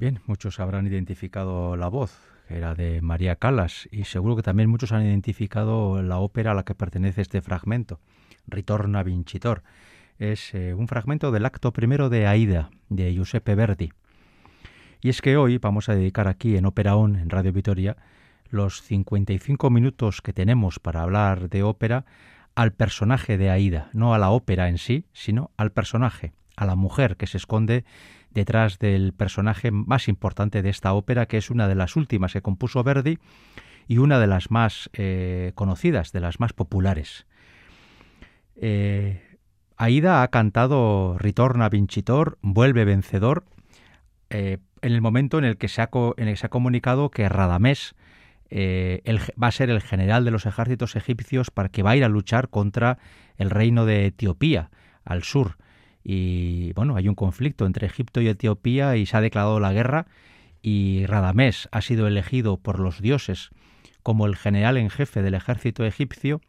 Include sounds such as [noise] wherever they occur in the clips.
Bien, muchos habrán identificado la voz, que era de María Calas, y seguro que también muchos han identificado la ópera a la que pertenece este fragmento, Ritorna Vincitor. Es eh, un fragmento del acto primero de Aida, de Giuseppe Verdi. Y es que hoy vamos a dedicar aquí en Ópera On, en Radio Vitoria, los 55 minutos que tenemos para hablar de ópera al personaje de Aida, no a la ópera en sí, sino al personaje, a la mujer que se esconde detrás del personaje más importante de esta ópera, que es una de las últimas que compuso Verdi y una de las más eh, conocidas, de las más populares. Eh, Aida ha cantado Ritorna Vincitor, vuelve vencedor, eh, en el momento en el, que se ha, comunicado que Radamés va a ser el general de los ejércitos egipcios para que va a ir a luchar contra el reino de Etiopía al sur y bueno, hay un conflicto entre Egipto y Etiopía y se ha declarado la guerra y Radamés ha sido elegido por los dioses como el general en jefe del ejército egipcio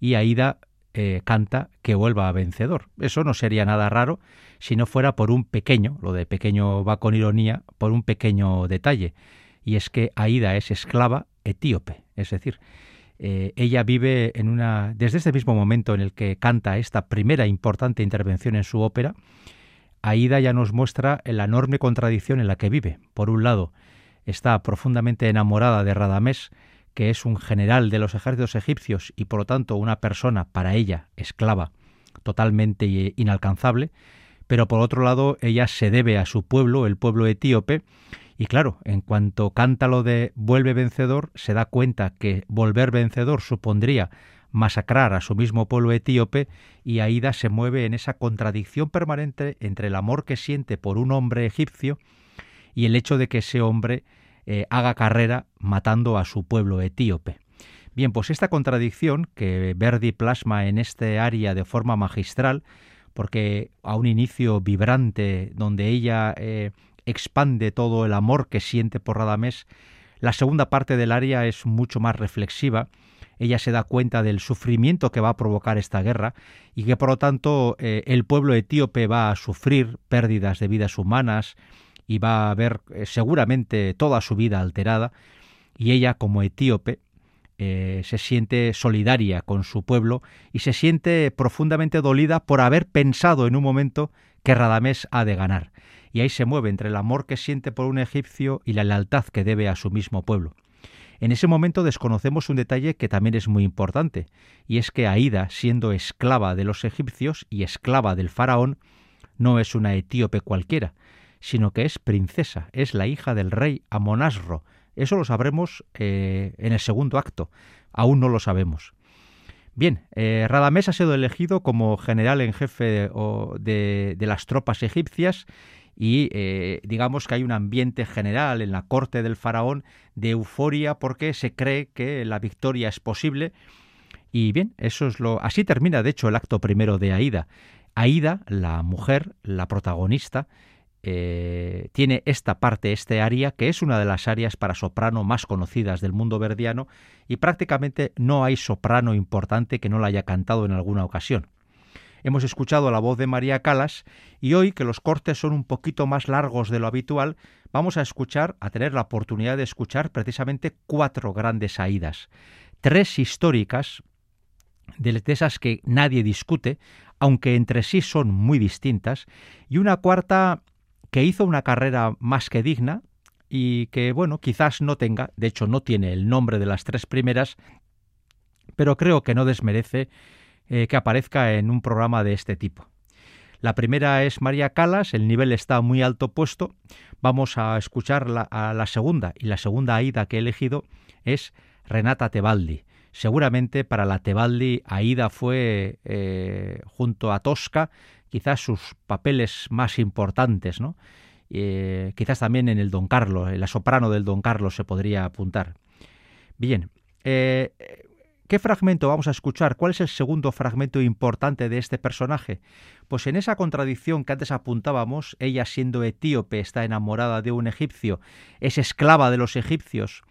y Aida eh, canta que vuelva a vencedor. Eso no sería nada raro si no fuera por un pequeño, lo de pequeño va con ironía, por un pequeño detalle, y es que Aida es esclava etíope, es decir, eh, ella vive en una. Desde este mismo momento en el que canta esta primera importante intervención en su ópera, Aida ya nos muestra la enorme contradicción en la que vive. Por un lado, está profundamente enamorada de Radamés, que es un general de los ejércitos egipcios y por lo tanto una persona para ella esclava, totalmente inalcanzable, pero por otro lado ella se debe a su pueblo, el pueblo etíope, y claro, en cuanto canta lo de vuelve vencedor, se da cuenta que volver vencedor supondría masacrar a su mismo pueblo etíope y Aida se mueve en esa contradicción permanente entre el amor que siente por un hombre egipcio y el hecho de que ese hombre eh, haga carrera matando a su pueblo etíope. Bien, pues esta contradicción que Verdi plasma en este área de forma magistral, porque a un inicio vibrante donde ella eh, expande todo el amor que siente por Radamés. La segunda parte del área es mucho más reflexiva. Ella se da cuenta del sufrimiento que va a provocar esta guerra y que por lo tanto eh, el pueblo etíope va a sufrir pérdidas de vidas humanas y va a ver eh, seguramente toda su vida alterada y ella como etíope eh, se siente solidaria con su pueblo y se siente profundamente dolida por haber pensado en un momento que Radamés ha de ganar y ahí se mueve entre el amor que siente por un egipcio y la lealtad que debe a su mismo pueblo. En ese momento desconocemos un detalle que también es muy importante, y es que Aida, siendo esclava de los egipcios y esclava del faraón, no es una etíope cualquiera, sino que es princesa, es la hija del rey Amonasro. Eso lo sabremos eh, en el segundo acto, aún no lo sabemos. Bien, eh, Radamés ha sido elegido como general en jefe de las tropas egipcias y eh, digamos que hay un ambiente general en la corte del faraón de euforia porque se cree que la victoria es posible y bien, eso es lo así termina de hecho el acto primero de Aida. Aida, la mujer, la protagonista, eh, tiene esta parte, este área, que es una de las áreas para soprano más conocidas del mundo verdiano, y prácticamente no hay soprano importante que no la haya cantado en alguna ocasión. Hemos escuchado la voz de María Calas y hoy, que los cortes son un poquito más largos de lo habitual, vamos a escuchar, a tener la oportunidad de escuchar precisamente cuatro grandes aídas. Tres históricas, de esas que nadie discute, aunque entre sí son muy distintas, y una cuarta que hizo una carrera más que digna y que, bueno, quizás no tenga, de hecho no tiene el nombre de las tres primeras, pero creo que no desmerece eh, que aparezca en un programa de este tipo. La primera es María Calas, el nivel está muy alto puesto. Vamos a escuchar a la segunda, y la segunda Aida que he elegido es Renata Tebaldi. Seguramente para la Tebaldi, Aida fue, eh, junto a Tosca, quizás sus papeles más importantes, ¿no? Eh, quizás también en el Don Carlos, la soprano del Don Carlos se podría apuntar. Bien, ¿Qué fragmento vamos a escuchar? ¿Cuál es el segundo fragmento importante de este personaje? Pues en esa contradicción que antes apuntábamos, ella siendo etíope está enamorada de un egipcio, es esclava de los egipcios,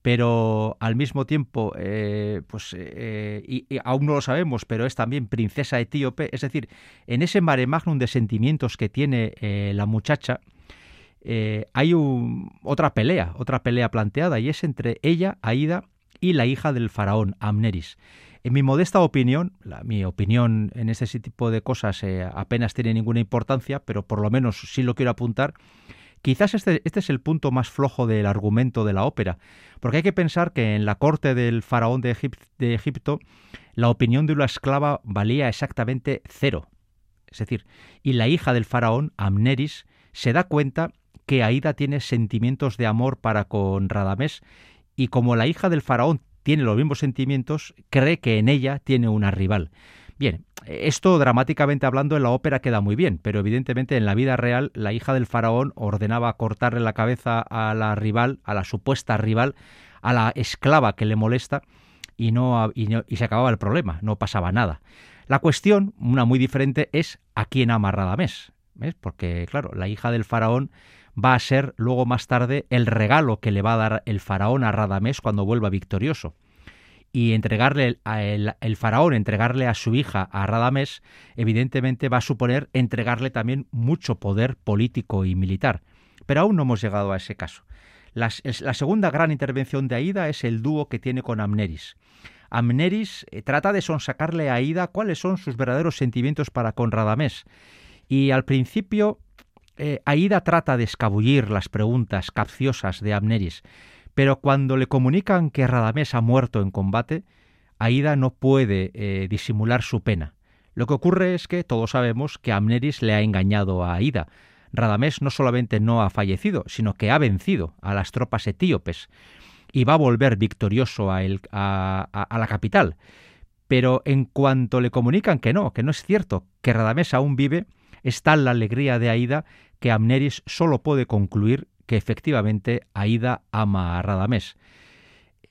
pero al mismo tiempo, eh, pues, eh, y, aún no lo sabemos, pero es también princesa etíope, es decir, en ese mare magnum de sentimientos que tiene eh, la muchacha, hay otra pelea, otra pelea planteada, y es entre ella, Aida, y la hija del faraón, Amneris. En mi modesta opinión, mi opinión en este tipo de cosas eh, apenas tiene ninguna importancia, pero por lo menos sí lo quiero apuntar, Quizás este, este, es el punto más flojo del argumento de la ópera, porque hay que pensar que en la corte del faraón de, de Egipto la opinión de una esclava valía exactamente cero. Es decir, y la hija del faraón, Amneris, se da cuenta que Aida tiene sentimientos de amor para con Radamés y como la hija del faraón tiene los mismos sentimientos, cree que en ella tiene una rival. Bien, esto dramáticamente hablando en la ópera queda muy bien, pero evidentemente en la vida real la hija del faraón ordenaba cortarle la cabeza a la rival, a la supuesta rival, a la esclava que le molesta y no, y, y se acababa el problema, no pasaba nada. La cuestión, una muy diferente, es a quién ama Radamés. ¿Ves? Porque, claro, la hija del faraón va a ser luego más tarde el regalo que le va a dar el faraón a Radamés cuando vuelva victorioso. Y entregarle a el, faraón, entregarle a su hija a Radamés, evidentemente va a suponer entregarle también mucho poder político y militar. Pero aún no hemos llegado a ese caso. La, la segunda gran intervención de Aida es el dúo que tiene con Amneris. Amneris eh, trata de sonsacarle a Aida cuáles son sus verdaderos sentimientos para con Radamés. Y al principio eh, Aida trata de escabullir las preguntas capciosas de Amneris, pero cuando le comunican que Radamés ha muerto en combate, Aida no puede eh, disimular su pena. Lo que ocurre es que todos sabemos que Amneris le ha engañado a Aida. Radamés no solamente no ha fallecido, sino que ha vencido a las tropas etíopes y va a volver victorioso a, a la capital. Pero en cuanto le comunican que no, que no es cierto, que Radamés aún vive, es tal la alegría de Aida que Amneris solo puede concluir que efectivamente Aida ama a Radamés.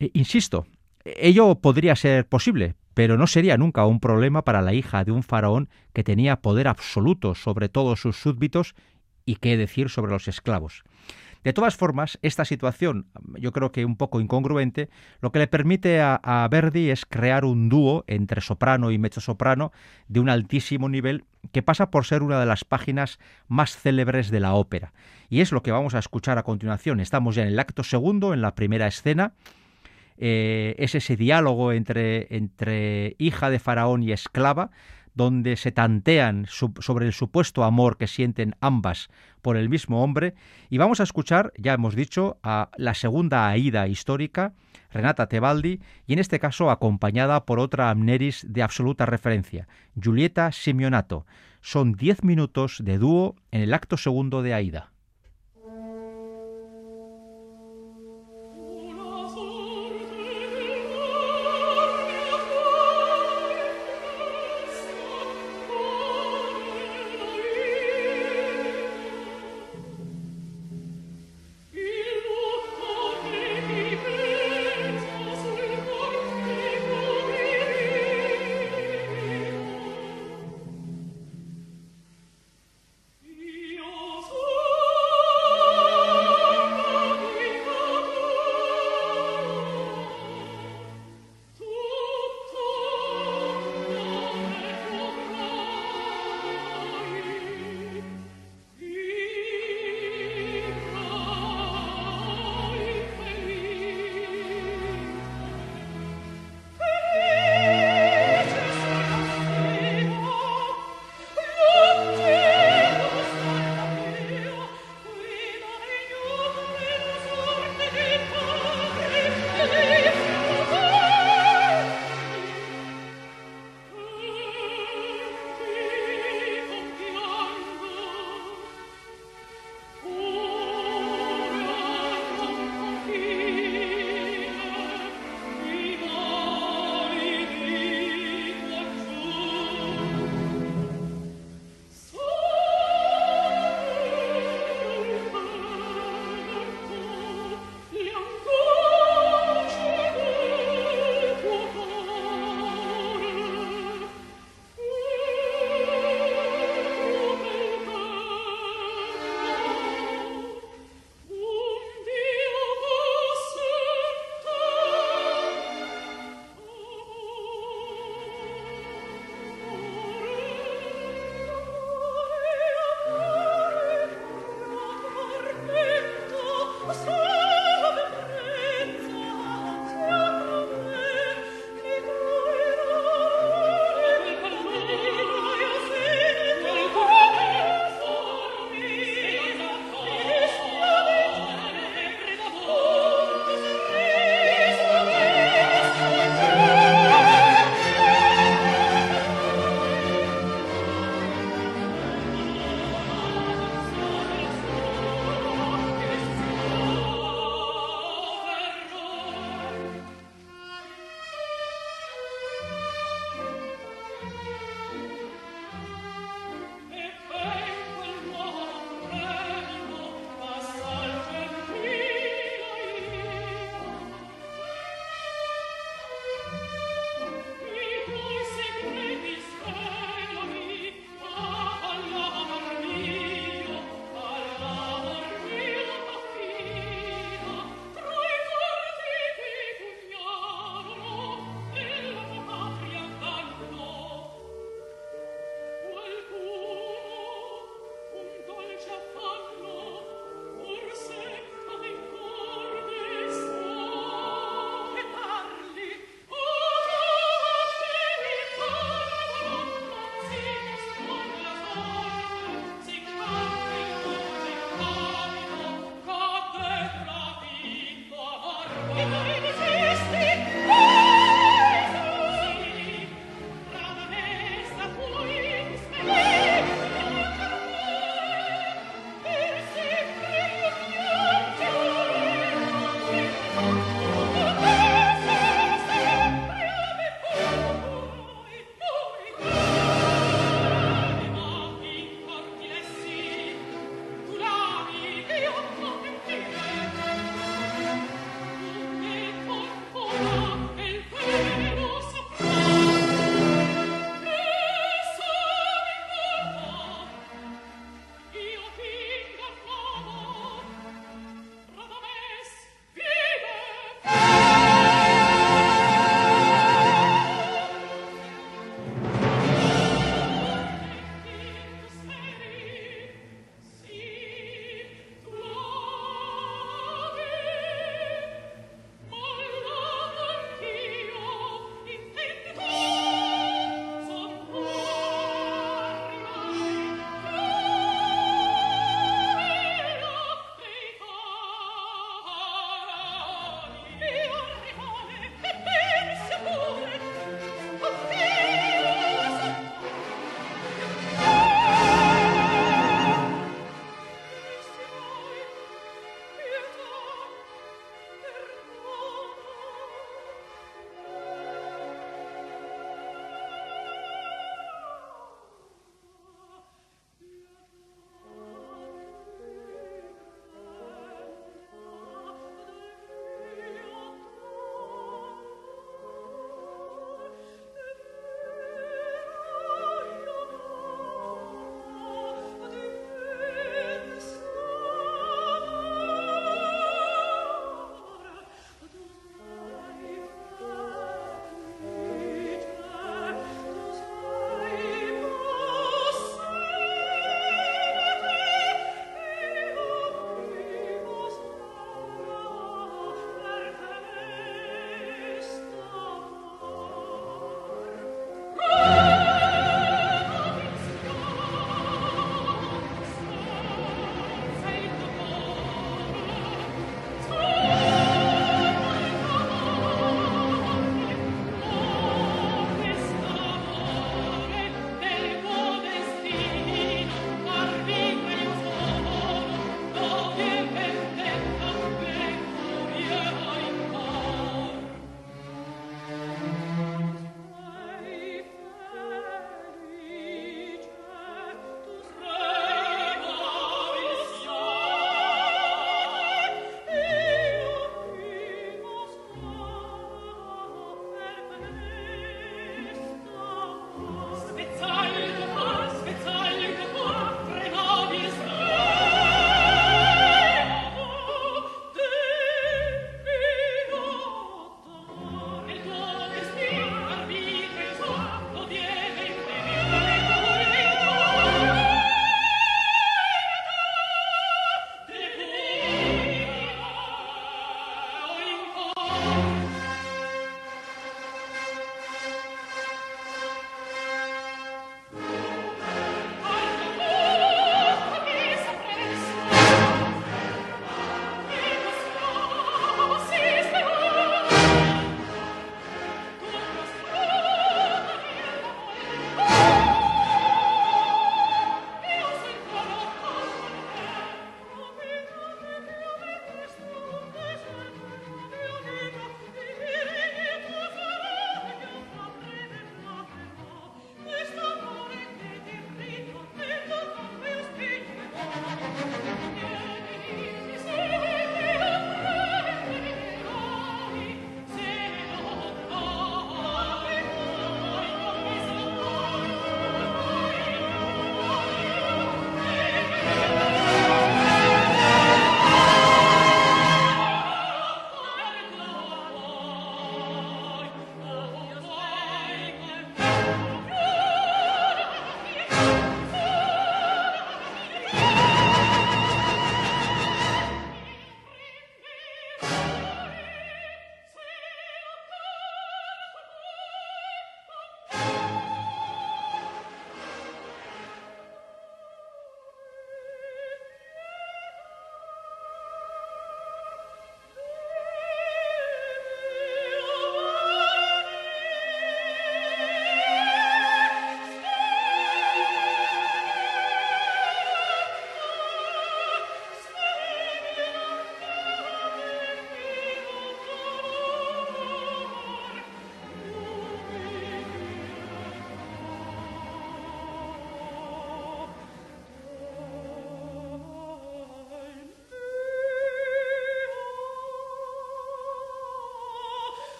E, insisto, ello podría ser posible, pero no sería nunca un problema para la hija de un faraón que tenía poder absoluto sobre todos sus súbditos y qué decir sobre los esclavos. De todas formas, esta situación, yo creo que un poco incongruente, lo que le permite a, Verdi es crear un dúo entre soprano y mezzosoprano de un altísimo nivel que pasa por ser una de las páginas más célebres de la ópera. Y es lo que vamos a escuchar a continuación. Estamos ya en el acto segundo, en la primera escena. Eh, es ese diálogo entre, entre hija de faraón y esclava, donde se tantean sobre el supuesto amor que sienten ambas por el mismo hombre. Y vamos a escuchar, ya hemos dicho, a la segunda Aida histórica, Renata Tebaldi, y en este caso acompañada por otra Amneris de absoluta referencia, Giulietta Simeonato. Son diez minutos de dúo en el acto segundo de Aida.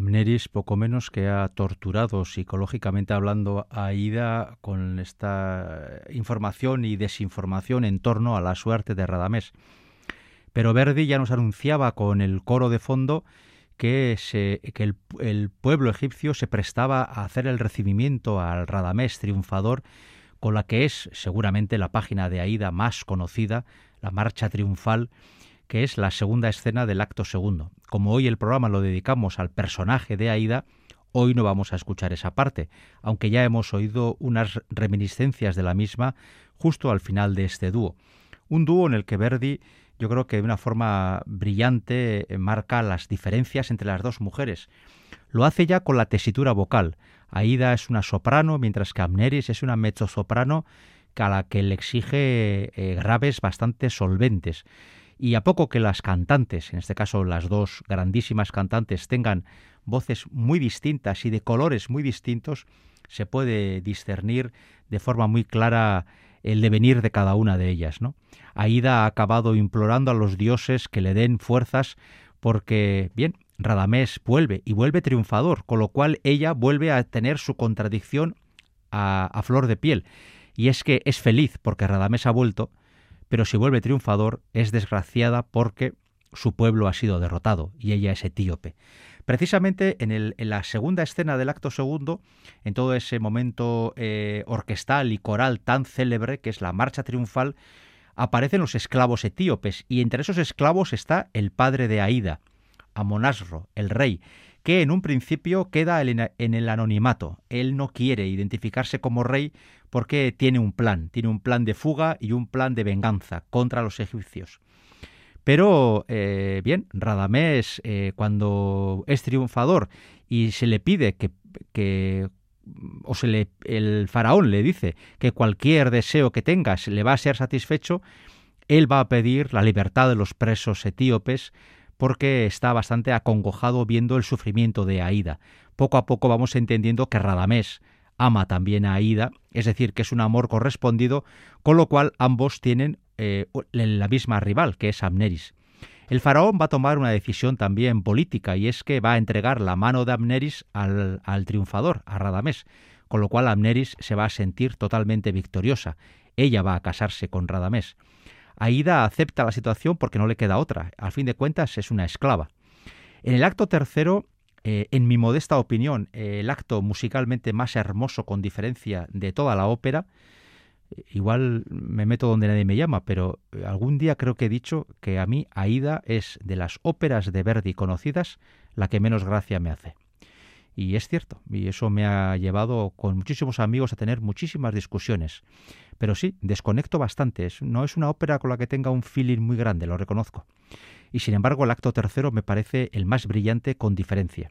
Amneris poco menos que ha torturado psicológicamente hablando a Aida con esta información y desinformación en torno a la suerte de Radamés. Pero Verdi ya nos anunciaba con el coro de fondo que, que el, pueblo egipcio se prestaba a hacer el recibimiento al Radamés triunfador con la que es seguramente la página de Aida más conocida, la marcha triunfal que es la segunda escena del acto segundo. Como hoy el programa lo dedicamos al personaje de Aida, hoy no vamos a escuchar esa parte, aunque ya hemos oído unas reminiscencias de la misma justo al final de este dúo. Un dúo en el que Verdi yo creo que de una forma brillante eh, marca las diferencias entre las dos mujeres. Lo hace ya con la tesitura vocal. Aida es una soprano, mientras que Amneris es una mezzosoprano a la que le exige eh, graves bastante solventes. Y a poco que las cantantes, en este caso las dos grandísimas cantantes, tengan voces muy distintas y de colores muy distintos, se puede discernir de forma muy clara el devenir de cada una de ellas. ¿no? Aida ha acabado implorando a los dioses que le den fuerzas porque, bien, Radamés vuelve y vuelve triunfador, con lo cual ella vuelve a tener su contradicción a, a flor de piel. Y es que es feliz porque Radamés ha vuelto, pero si vuelve triunfador es desgraciada porque su pueblo ha sido derrotado y ella es etíope. Precisamente en, la segunda escena del acto segundo, en todo ese momento eh, orquestal y coral tan célebre que es la marcha triunfal, aparecen los esclavos etíopes y entre esos esclavos está el padre de Aida, Amonasro, el rey, que en un principio queda en el anonimato. Él no quiere identificarse como rey porque tiene un plan, tiene un plan de fuga y un plan de venganza contra los egipcios. Pero, eh, bien, Radamés, eh, cuando es triunfador y se le pide que, o se le, el faraón le dice que cualquier deseo que tengas le va a ser satisfecho, él va a pedir la libertad de los presos etíopes porque está bastante acongojado viendo el sufrimiento de Aida. Poco a poco vamos entendiendo que Radamés ama también a Aida, es decir, que es un amor correspondido, con lo cual ambos tienen eh, la misma rival, que es Amneris. El faraón va a tomar una decisión también política y es que va a entregar la mano de Amneris al, triunfador, a Radamés, con lo cual Amneris se va a sentir totalmente victoriosa. Ella va a casarse con Radamés. Aida acepta la situación porque no le queda otra. Al fin de cuentas es una esclava. En el acto tercero, eh, en mi modesta opinión, el acto musicalmente más hermoso con diferencia de toda la ópera, igual me meto donde nadie me llama, pero algún día creo que he dicho que a mí Aida es de las óperas de Verdi conocidas la que menos gracia me hace. Y es cierto, y eso me ha llevado con muchísimos amigos a tener muchísimas discusiones. Pero sí, desconecto bastante. No es una ópera con la que tenga un feeling muy grande, lo reconozco. Y sin embargo, el acto tercero me parece el más brillante con diferencia.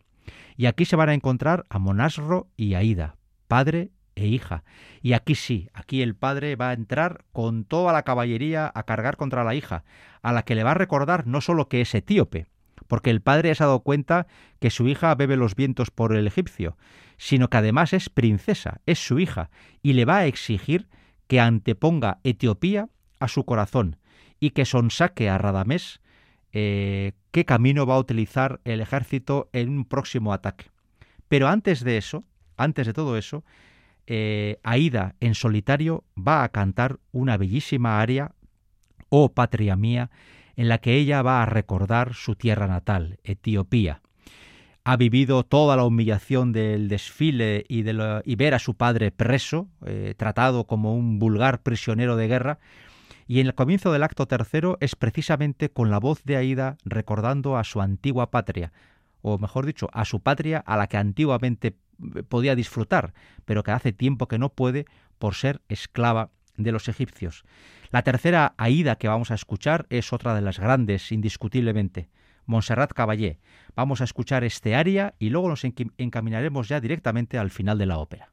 Y aquí se van a encontrar a Monasro y Aida, padre e hija. Y aquí sí, aquí el padre va a entrar con toda la caballería a cargar contra la hija, a la que le va a recordar no solo que es etíope, porque el padre se ha dado cuenta que su hija bebe los vientos por el egipcio, sino que además es princesa, es su hija, y le va a exigir que anteponga Etiopía a su corazón y que sonsaque a Radamés eh, qué camino va a utilizar el ejército en un próximo ataque. Pero antes de eso, antes de todo eso, eh, Aida en solitario va a cantar una bellísima aria, Oh patria mía, en la que ella va a recordar su tierra natal, Etiopía. Ha vivido toda la humillación del desfile y, de ver a su padre preso, eh, tratado como un vulgar prisionero de guerra, y en el comienzo del acto tercero es precisamente con la voz de Aida recordando a su antigua patria, o mejor dicho, a su patria a la que antiguamente podía disfrutar, pero que hace tiempo que no puede por ser esclava de los egipcios. La tercera Aida que vamos a escuchar es otra de las grandes, indiscutiblemente, Montserrat Caballé. Vamos a escuchar este aria y luego nos encaminaremos ya directamente al final de la ópera.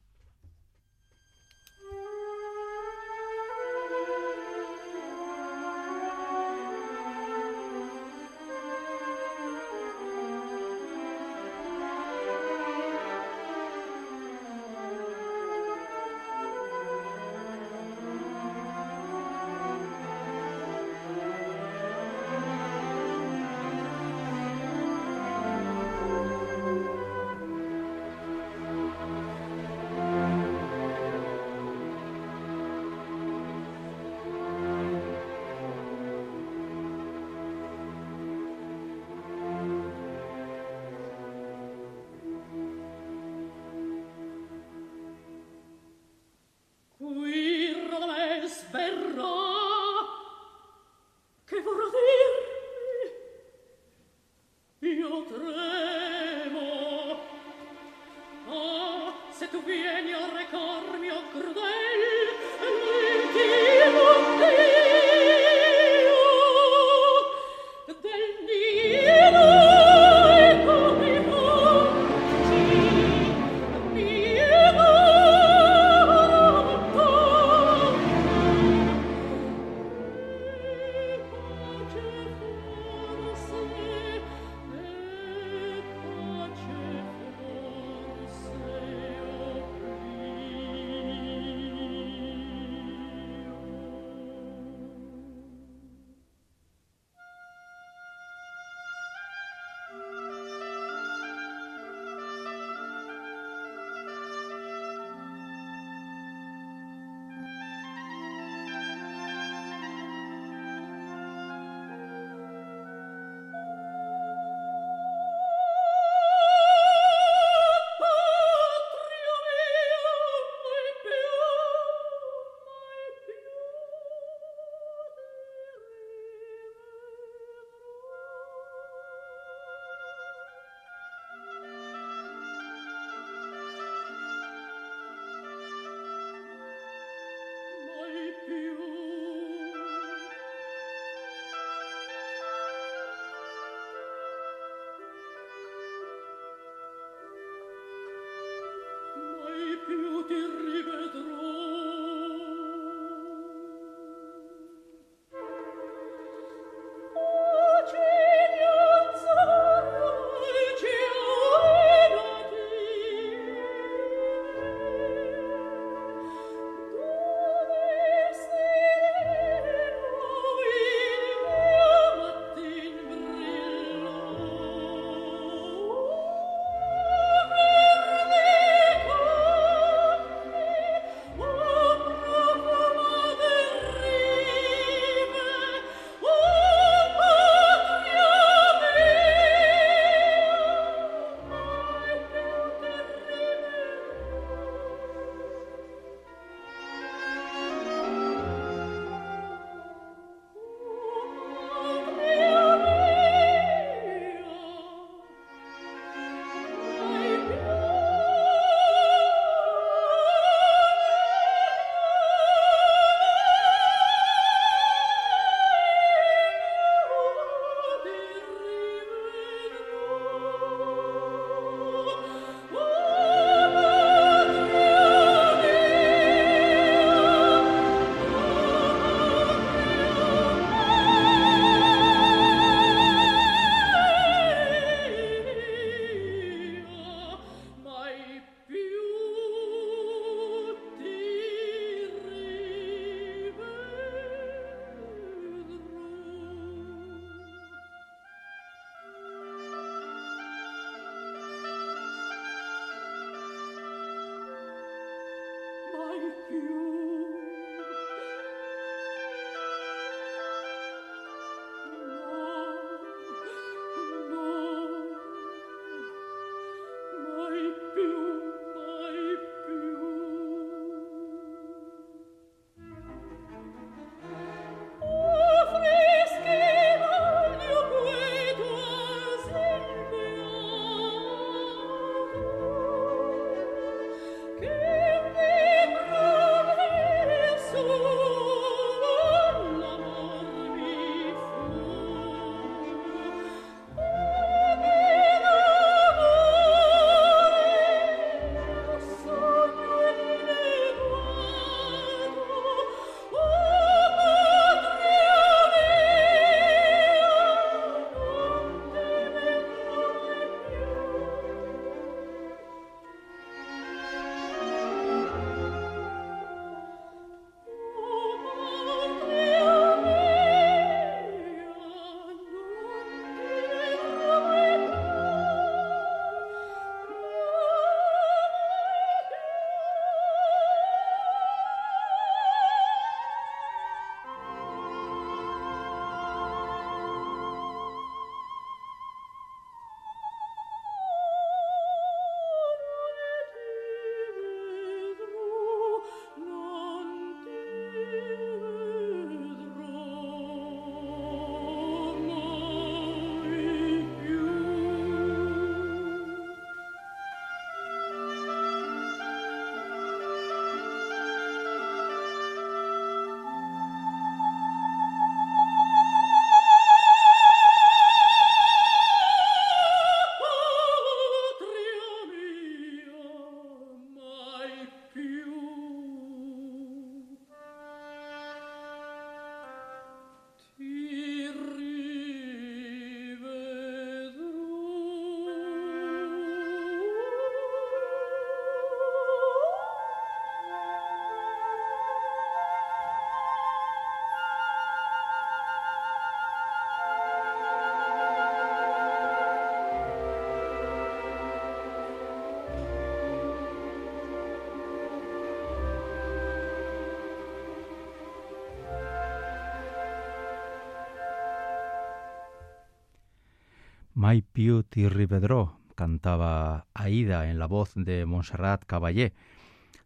My Beauty Rivedro cantaba Aida en la voz de Montserrat Caballé.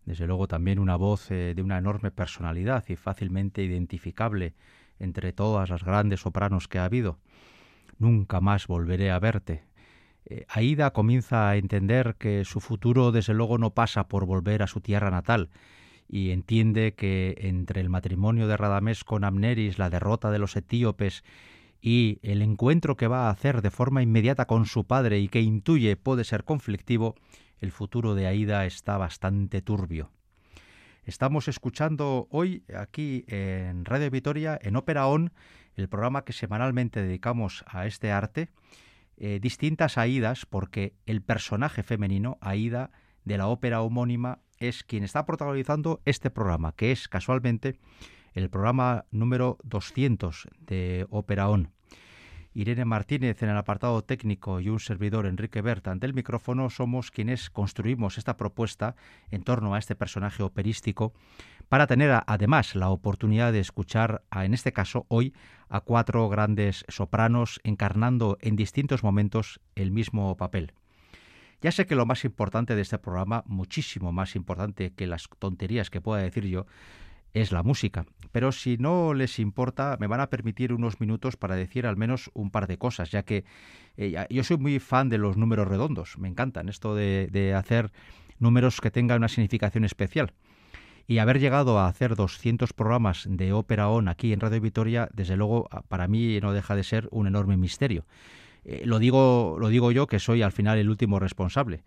Desde luego también una voz eh, de una enorme personalidad y fácilmente identificable entre todas las grandes sopranos que ha habido. Nunca más volveré a verte. Eh, Aida comienza a entender que su futuro desde luego no pasa por volver a su tierra natal y entiende que entre el matrimonio de Radamés con Amneris, la derrota de los etíopes y el encuentro que va a hacer de forma inmediata con su padre y que intuye puede ser conflictivo, el futuro de Aida está bastante turbio. Estamos escuchando hoy aquí en Radio Vitoria, en Ópera On, el programa que semanalmente dedicamos a este arte, eh, distintas Aidas, porque el personaje femenino, Aida, de la ópera homónima, es quien está protagonizando este programa, que es casualmente el programa número 200 de Ópera On. Irene Martínez en el apartado técnico y un servidor Enrique Berta ante el micrófono somos quienes construimos esta propuesta en torno a este personaje operístico para tener además la oportunidad de escuchar a, en este caso hoy a cuatro grandes sopranos encarnando en distintos momentos el mismo papel. Ya sé que lo más importante de este programa, muchísimo más importante que las tonterías que pueda decir yo, es la música. Pero si no les importa, me van a permitir unos minutos para decir al menos un par de cosas, ya que eh, yo soy muy fan de los números redondos, me encantan esto de, hacer números que tengan una significación especial. Y haber llegado a hacer 200 programas de ópera on aquí en Radio Vitoria, desde luego para mí no deja de ser un enorme misterio. Eh, lo, digo, lo digo yo que soy al final el último responsable.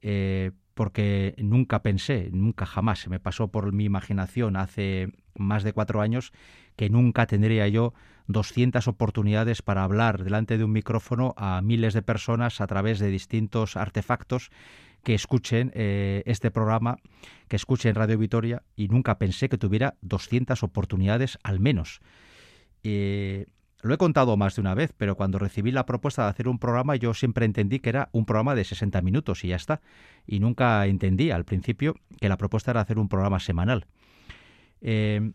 Eh, porque nunca pensé, nunca jamás se me pasó por mi imaginación hace más de cuatro años que nunca tendría yo 200 oportunidades para hablar delante de un micrófono a miles de personas a través de distintos artefactos que escuchen eh, este programa, que escuchen Radio Vitoria, y nunca pensé que tuviera 200 oportunidades al menos. Eh, lo he contado más de una vez, pero cuando recibí la propuesta de hacer un programa yo siempre entendí que era un programa de 60 minutos y ya está. Y nunca entendí al principio que la propuesta era hacer un programa semanal. Eh,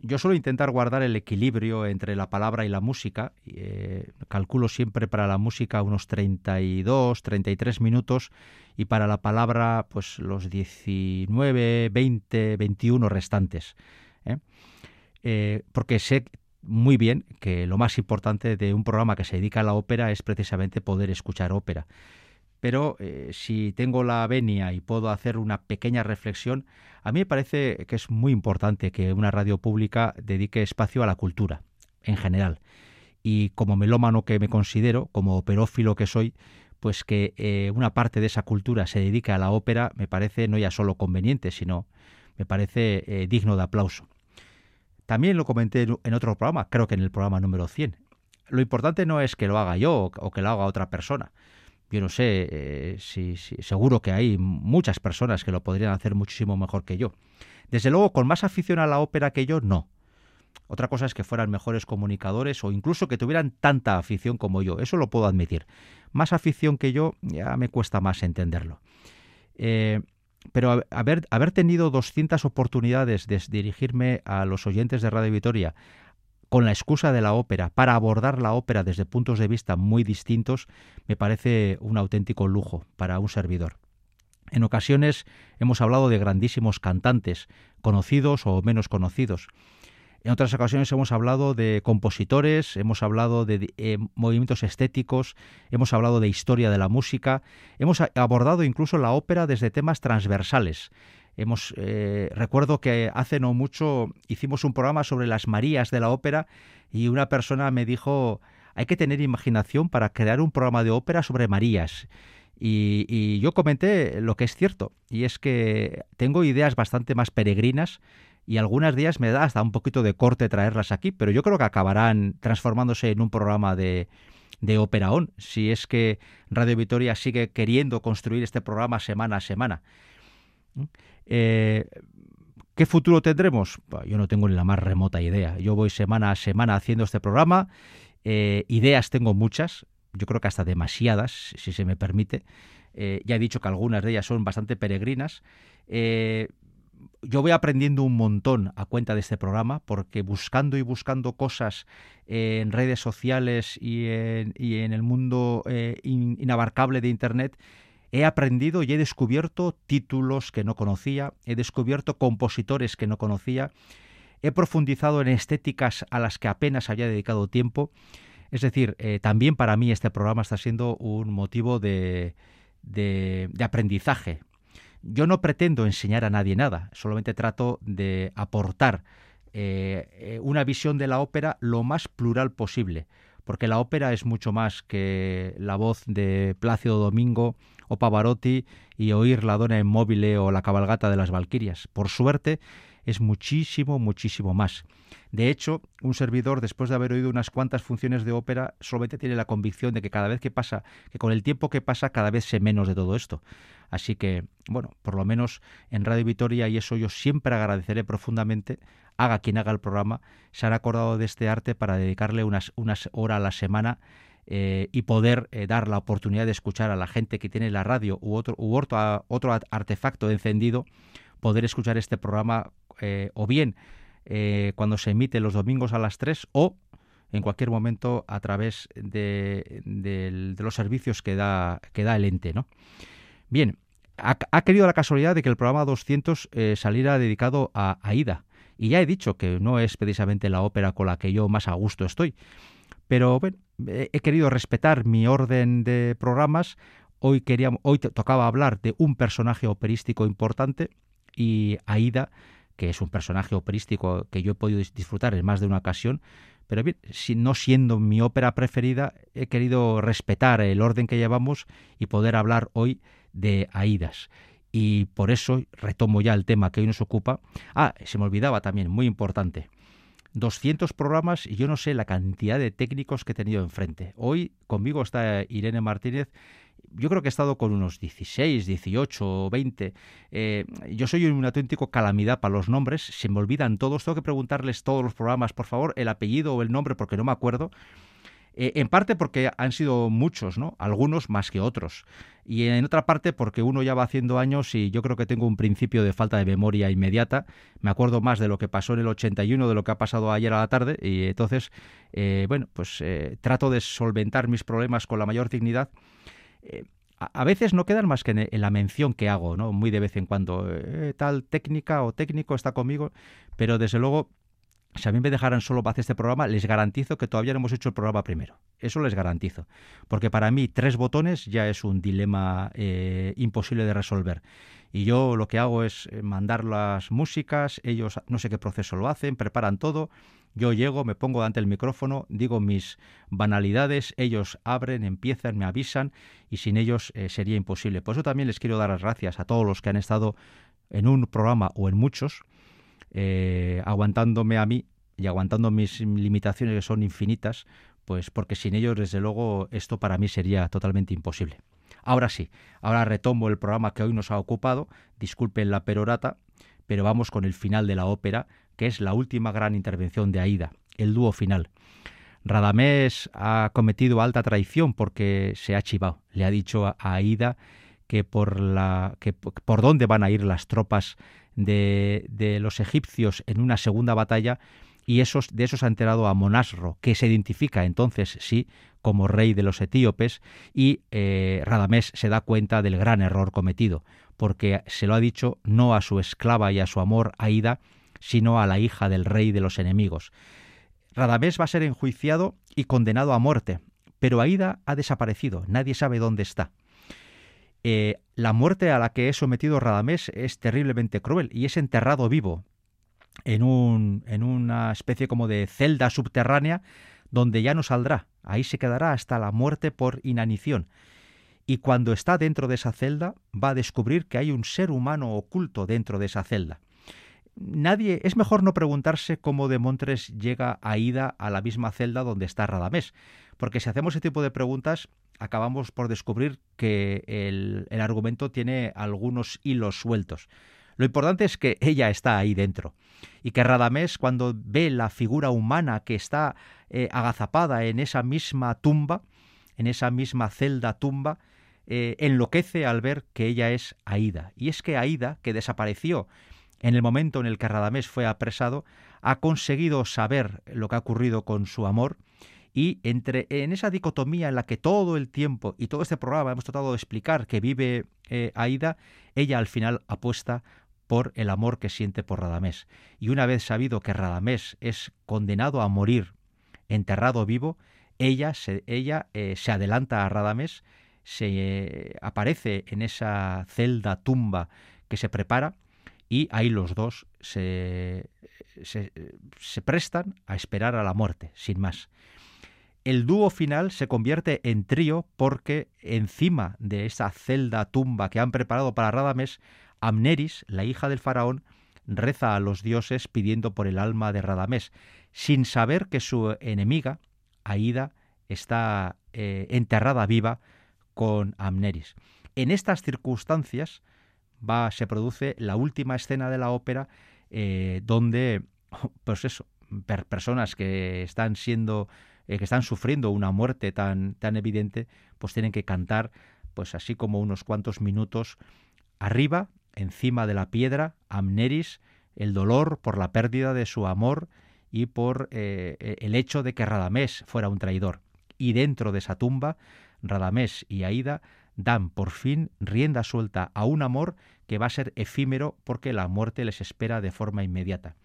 yo suelo intentar guardar el equilibrio entre la palabra y la música. Eh, calculo siempre para la música unos 32, 33 minutos y para la palabra pues los 19, 20, 21 restantes. ¿eh? porque sé muy bien que lo más importante de un programa que se dedica a la ópera es precisamente poder escuchar ópera. Pero eh, si tengo la venia y puedo hacer una pequeña reflexión, a mí me parece que es muy importante que una radio pública dedique espacio a la cultura, en general. Y como melómano que me considero, como operófilo que soy, pues que eh, una parte de esa cultura se dedique a la ópera me parece no ya solo conveniente, sino me parece eh, digno de aplauso. También lo comenté en otro programa, creo que en el programa número 100. Lo importante no es que lo haga yo o que lo haga otra persona. Yo no sé eh, si, seguro que hay muchas personas que lo podrían hacer muchísimo mejor que yo. Desde luego, con más afición a la ópera que yo, no. Otra cosa es que fueran mejores comunicadores o incluso que tuvieran tanta afición como yo. Eso lo puedo admitir. Más afición que yo ya me cuesta más entenderlo. Eh, pero haber, haber tenido 200 oportunidades de dirigirme a los oyentes de Radio Vitoria con la excusa de la ópera para abordar la ópera desde puntos de vista muy distintos, me parece un auténtico lujo para un servidor. En ocasiones hemos hablado de grandísimos cantantes, conocidos o menos conocidos, en otras ocasiones hemos hablado de compositores, hemos hablado de eh, movimientos estéticos, hemos hablado de historia de la música, hemos abordado incluso la ópera desde temas transversales. Hemos, eh, recuerdo que hace no mucho hicimos un programa sobre las Marías de la ópera y una persona me dijo hay que tener imaginación para crear un programa de ópera sobre Marías. Y, y, yo comenté lo que es cierto, y es que tengo ideas bastante más peregrinas y algunas días me da hasta un poquito de corte traerlas aquí, pero yo creo que acabarán transformándose en un programa de, de On, si es que Radio Vitoria sigue queriendo construir este programa semana a semana. ¿Mm? Eh, ¿Qué futuro tendremos? yo no tengo ni la más remota idea. Yo voy semana a semana haciendo este programa. Eh, ideas tengo muchas, yo creo que hasta demasiadas, si se me permite. Eh, ya he dicho que algunas de ellas son bastante peregrinas yo voy aprendiendo un montón a cuenta de este programa, porque buscando y buscando cosas en redes sociales y en, el mundo eh, inabarcable de Internet, he aprendido y he descubierto títulos que no conocía, he descubierto compositores que no conocía, he profundizado en estéticas a las que apenas había dedicado tiempo. Es decir, eh, también para mí este programa está siendo un motivo de aprendizaje yo no pretendo enseñar a nadie nada, solamente trato de aportar eh, eh, una visión de la ópera lo más plural posible, porque la ópera es mucho más que la voz de Plácido Domingo o Pavarotti y oír la dona inmóvil o la cabalgata de las Valquirias. Por suerte, es muchísimo, muchísimo más. De hecho, un servidor, después de haber oído unas cuantas funciones de ópera, solamente tiene la convicción de que cada vez que pasa, que con el tiempo que pasa, cada vez sé menos de todo esto. Así que, bueno, por lo menos en Radio Vitoria, y eso yo siempre agradeceré profundamente, haga quien haga el programa, se han acordado de este arte para dedicarle unas, unas horas a la semana eh, y poder eh, dar la oportunidad de escuchar a la gente que tiene la radio u otro, u otro, otro artefacto encendido, poder escuchar este programa eh, o bien eh, cuando se emite los domingos a las 3 o en cualquier momento a través de, los servicios que da, que da el ente. ¿no? Bien, ha, querido la casualidad de que el programa 200 eh, saliera dedicado a Aida. Y ya he dicho que no es precisamente la ópera con la que yo más a gusto estoy. Pero bueno, he querido respetar mi orden de programas. Hoy, queríamos, hoy tocaba hablar de un personaje operístico importante y Aida que es un personaje operístico que yo he podido disfrutar en más de una ocasión, pero bien, si no siendo mi ópera preferida, he querido respetar el orden que llevamos y poder hablar hoy de Aidas. Y por eso retomo ya el tema que hoy nos ocupa. Ah, se me olvidaba también, muy importante. 200 programas y yo no sé la cantidad de técnicos que he tenido enfrente. Hoy conmigo está Irene Martínez yo creo que he estado con unos 16, 18, 20. yo soy un auténtico calamidad para los nombres, se me olvidan todos, tengo que preguntarles todos los programas, por favor, el apellido o el nombre porque no me acuerdo. Eh, en parte porque han sido muchos, ¿no? Algunos más que otros. Y en otra parte porque uno ya va haciendo años y yo creo que tengo un principio de falta de memoria inmediata. Me acuerdo más de lo que pasó en el 81 de lo que ha pasado ayer a la tarde. Y entonces, eh, bueno, pues eh, trato de solventar mis problemas con la mayor dignidad eh, a veces no quedan más que en la mención que hago, ¿no? Muy de vez en cuando, eh, tal técnica o técnico está conmigo, pero desde luego, si a mí me dejaran solo para hacer este programa, les garantizo que todavía no hemos hecho el programa primero. Eso les garantizo. Porque para mí tres botones ya es un dilema eh, imposible de resolver. Y yo lo que hago es mandar las músicas, ellos no sé qué proceso lo hacen, preparan todo, yo llego, me pongo delante del micrófono, digo mis banalidades, ellos abren, empiezan, me avisan y sin ellos eh, sería imposible. Por eso también les quiero dar las gracias a todos los que han estado en un programa o en muchos, eh, aguantándome a mí y aguantando mis limitaciones que son infinitas, pues porque sin ellos, desde luego, esto para mí sería totalmente imposible. Ahora sí, ahora retomo el programa que hoy nos ha ocupado, disculpen la perorata, pero vamos con el final de la ópera, que es la última gran intervención de Aida, el dúo final. Radamés ha cometido alta traición porque se ha chivado. Le ha dicho a Aida que por, la, que por dónde van a ir las tropas de, de los egipcios en una segunda batalla y de eso se ha enterado a Monasro, que se identifica entonces, sí, como rey de los etíopes, y eh, Radamés se da cuenta del gran error cometido, porque se lo ha dicho no a su esclava y a su amor Aida, sino a la hija del rey de los enemigos. Radamés va a ser enjuiciado y condenado a muerte, pero Aida ha desaparecido, nadie sabe dónde está. Eh, la muerte a la que es sometido Radamés es terriblemente cruel y es enterrado vivo en, un, en una especie como de celda subterránea donde ya no saldrá, ahí se quedará hasta la muerte por inanición. Y cuando está dentro de esa celda va a descubrir que hay un ser humano oculto dentro de esa celda nadie, es mejor no preguntarse cómo de Montres llega Aida a la misma celda donde está Radamés, porque si hacemos ese tipo de preguntas acabamos por descubrir que el, argumento tiene algunos hilos sueltos. Lo importante es que ella está ahí dentro y que Radamés cuando ve la figura humana que está eh, agazapada en esa misma tumba, en esa misma celda tumba, eh, enloquece al ver que ella es Aida. Y es que Aida, que desapareció en el momento en el que Radamés fue apresado, ha conseguido saber lo que ha ocurrido con su amor y entre en esa dicotomía en la que todo el tiempo y todo este programa hemos tratado de explicar que vive eh, Aida, ella al final apuesta por el amor que siente por Radamés. Y una vez sabido que Radamés es condenado a morir enterrado vivo, ella se, ella, eh, se adelanta a Radamés, se eh, aparece en esa celda tumba que se prepara y ahí los dos se, se, prestan a esperar a la muerte, sin más. El dúo final se convierte en trío porque encima de esa celda tumba que han preparado para Radames, Amneris, la hija del faraón, reza a los dioses pidiendo por el alma de Radamés, sin saber que su enemiga, Aida, está eh, enterrada viva con Amneris. En estas circunstancias va, se produce la última escena de la ópera eh, donde, [laughs] pues eso, personas que están siendo eh, que están sufriendo una muerte tan, tan evidente, pues tienen que cantar, pues así como unos cuantos minutos arriba, encima de la piedra, Amneris, el dolor por la pérdida de su amor y por eh, eh, el hecho de que Radamés fuera un traidor. Y dentro de esa tumba, Radamés y Aida dan por fin rienda suelta a un amor que va a ser efímero porque la muerte les espera de forma inmediata.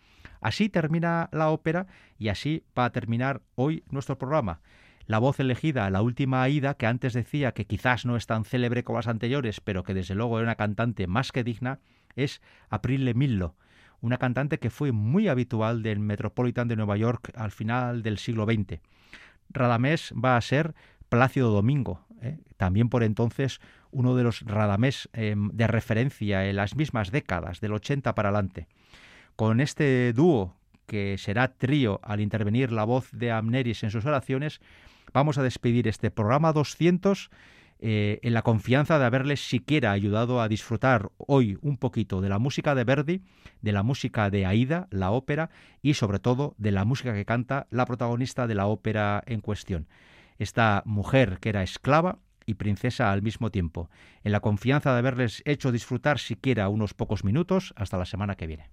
Así termina la ópera y así va a terminar hoy nuestro programa. La voz elegida, la última Aida, que antes decía que quizás no es tan célebre como las anteriores, pero que desde luego era una cantante más que digna, es Aprile Millo, una cantante que fue muy habitual del Metropolitan de Nueva York al final del siglo XX. Radamés va a ser Plácido Domingo, ¿eh? también por entonces uno de los Radamés em, de referencia en las mismas décadas, del 80 para adelante. Con este dúo, que será trío al intervenir la voz de Amneris en sus oraciones, vamos a despedir este programa 200 eh, en la confianza de haberles siquiera ayudado a disfrutar hoy un poquito de la música de Verdi, de la música de Aida, la ópera, y sobre todo de la música que canta la protagonista de la ópera en cuestión. Esta mujer que era esclava y princesa al mismo tiempo, en la confianza de haberles hecho disfrutar siquiera unos pocos minutos hasta la semana que viene.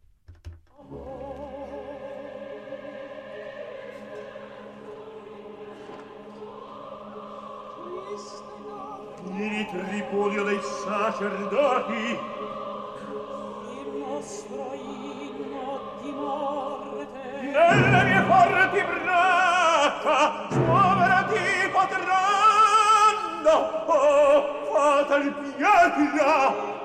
il tripudio dei sacerdoti. Il nostro inno di morte. Nelle mie forti braccia. muoverati potranno oh fatal pietra